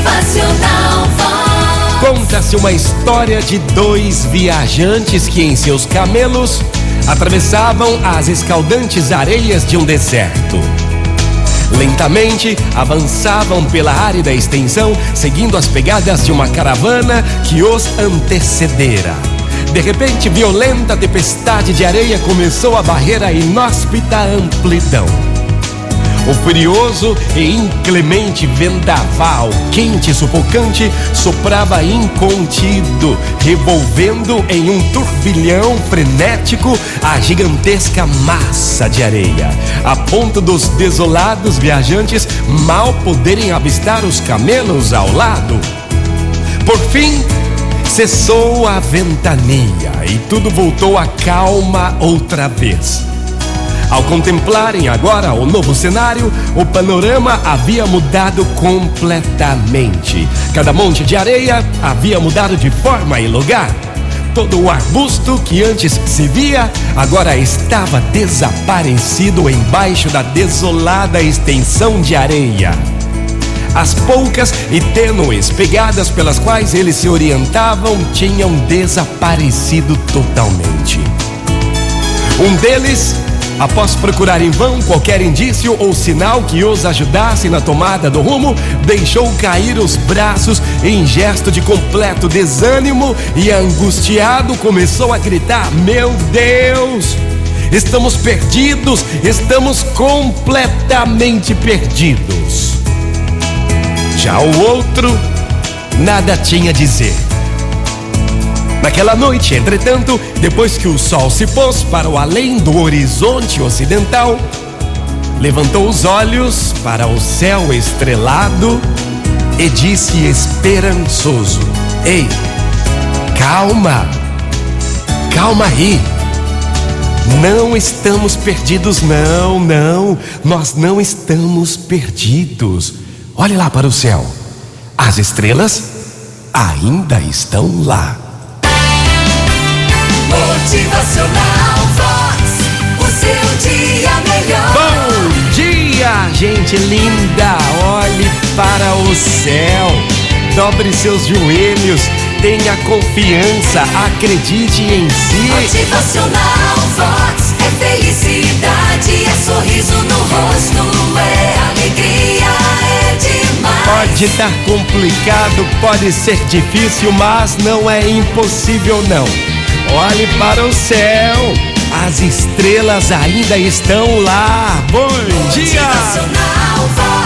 Motivacional. Conta-se uma história de dois viajantes que em seus camelos atravessavam as escaldantes areias de um deserto. Lentamente avançavam pela árida extensão, seguindo as pegadas de uma caravana que os antecedera. De repente, violenta tempestade de areia começou a barrer a inóspita amplidão. O furioso e inclemente vendaval, quente e sufocante, soprava incontido, revolvendo em um turbilhão frenético a gigantesca massa de areia, a ponto dos desolados viajantes mal poderem avistar os camelos ao lado. Por fim, cessou a ventania e tudo voltou à calma outra vez. Ao contemplarem agora o novo cenário, o panorama havia mudado completamente. Cada monte de areia havia mudado de forma e lugar. Todo o arbusto que antes se via agora estava desaparecido embaixo da desolada extensão de areia. As poucas e tênues pegadas pelas quais eles se orientavam tinham desaparecido totalmente. Um deles Após procurar em vão qualquer indício ou sinal que os ajudasse na tomada do rumo, deixou cair os braços em gesto de completo desânimo e, angustiado, começou a gritar: Meu Deus! Estamos perdidos, estamos completamente perdidos. Já o outro nada tinha a dizer. Naquela noite, entretanto, depois que o sol se pôs para o além do horizonte ocidental, levantou os olhos para o céu estrelado e disse esperançoso: Ei, calma, calma aí. Não estamos perdidos, não, não, nós não estamos perdidos. Olhe lá para o céu, as estrelas ainda estão lá. Motivacional Vox, o seu dia melhor. Bom dia, gente linda! Olhe para o céu, dobre seus joelhos, tenha confiança, acredite em si. Motivacional Vox é felicidade, é sorriso no rosto, é alegria, é demais. Pode estar complicado, pode ser difícil, mas não é impossível não. Olhe para o céu, as estrelas ainda estão lá. Bom dia!